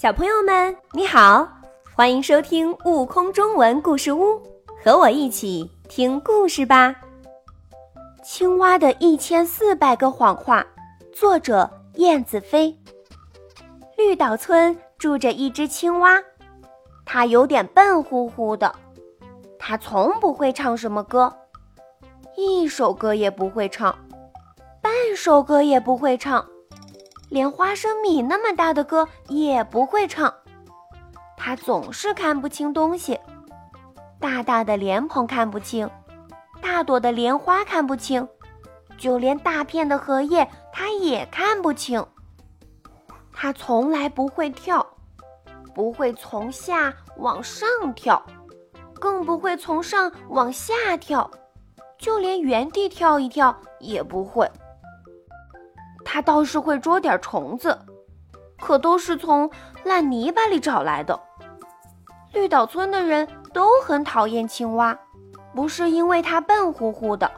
小朋友们，你好，欢迎收听《悟空中文故事屋》，和我一起听故事吧。青蛙的一千四百个谎话，作者燕子飞。绿岛村住着一只青蛙，它有点笨乎乎的，它从不会唱什么歌，一首歌也不会唱，半首歌也不会唱。连花生米那么大的歌也不会唱，他总是看不清东西。大大的莲蓬看不清，大朵的莲花看不清，就连大片的荷叶他也看不清。他从来不会跳，不会从下往上跳，更不会从上往下跳，就连原地跳一跳也不会。他倒是会捉点虫子，可都是从烂泥巴里找来的。绿岛村的人都很讨厌青蛙，不是因为它笨乎乎的，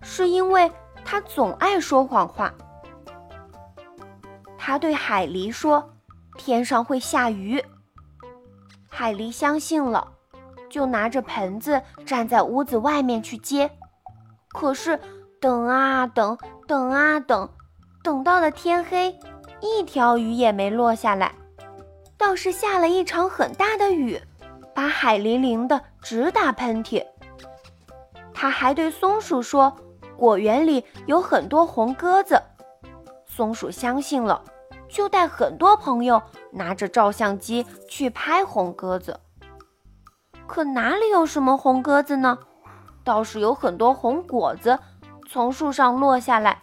是因为它总爱说谎话。他对海狸说：“天上会下雨。”海狸相信了，就拿着盆子站在屋子外面去接。可是等啊等，等啊等。等到了天黑，一条鱼也没落下来，倒是下了一场很大的雨，把海狸淋的直打喷嚏。他还对松鼠说：“果园里有很多红鸽子。”松鼠相信了，就带很多朋友拿着照相机去拍红鸽子。可哪里有什么红鸽子呢？倒是有很多红果子从树上落下来。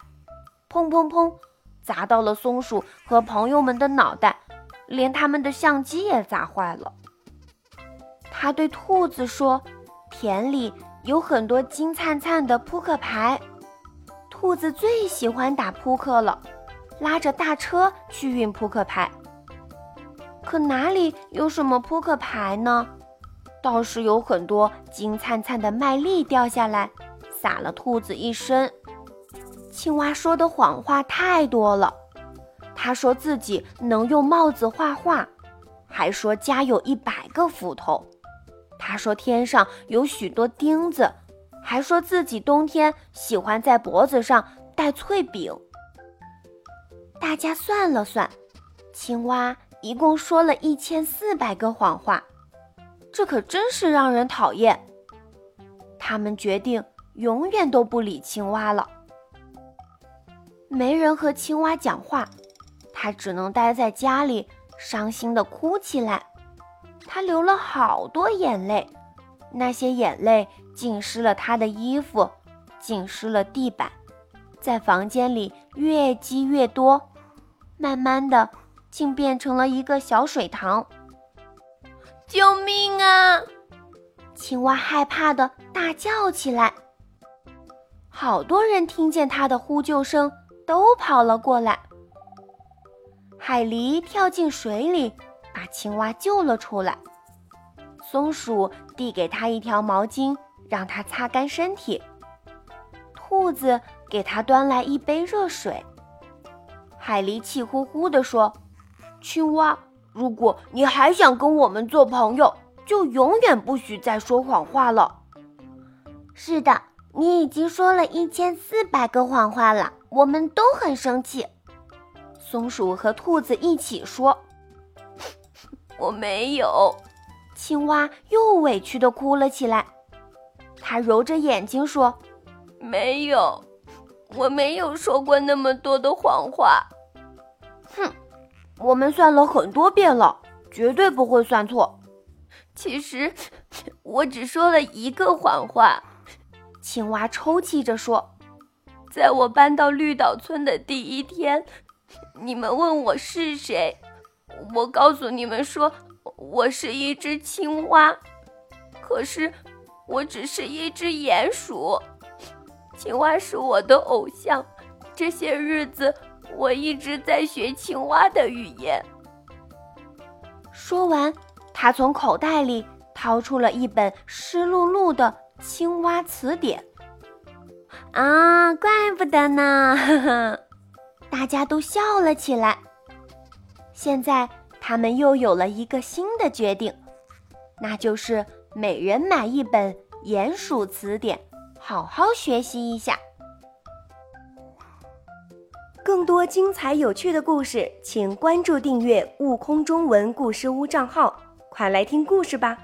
砰砰砰！砸到了松鼠和朋友们的脑袋，连他们的相机也砸坏了。他对兔子说：“田里有很多金灿灿的扑克牌，兔子最喜欢打扑克了，拉着大车去运扑克牌。可哪里有什么扑克牌呢？倒是有很多金灿灿的麦粒掉下来，洒了兔子一身。”青蛙说的谎话太多了，他说自己能用帽子画画，还说家有一百个斧头，他说天上有许多钉子，还说自己冬天喜欢在脖子上戴脆饼。大家算了算，青蛙一共说了一千四百个谎话，这可真是让人讨厌。他们决定永远都不理青蛙了。没人和青蛙讲话，它只能待在家里，伤心地哭起来。它流了好多眼泪，那些眼泪浸湿了它的衣服，浸湿了地板，在房间里越积越多，慢慢的，竟变成了一个小水塘。救命啊！青蛙害怕的大叫起来。好多人听见它的呼救声。都跑了过来。海狸跳进水里，把青蛙救了出来。松鼠递给他一条毛巾，让他擦干身体。兔子给他端来一杯热水。海狸气呼呼地说：“青蛙，如果你还想跟我们做朋友，就永远不许再说谎话了。”是的，你已经说了一千四百个谎话了。我们都很生气，松鼠和兔子一起说：“我没有。”青蛙又委屈地哭了起来。他揉着眼睛说：“没有，我没有说过那么多的谎话。”哼，我们算了很多遍了，绝对不会算错。其实，我只说了一个谎话。青蛙抽泣着说。在我搬到绿岛村的第一天，你们问我是谁，我告诉你们说我是一只青蛙，可是我只是一只鼹鼠。青蛙是我的偶像，这些日子我一直在学青蛙的语言。说完，他从口袋里掏出了一本湿漉漉的青蛙词典。啊，怪不得呢！大家都笑了起来。现在他们又有了一个新的决定，那就是每人买一本鼹鼠词典，好好学习一下。更多精彩有趣的故事，请关注订阅“悟空中文故事屋”账号，快来听故事吧！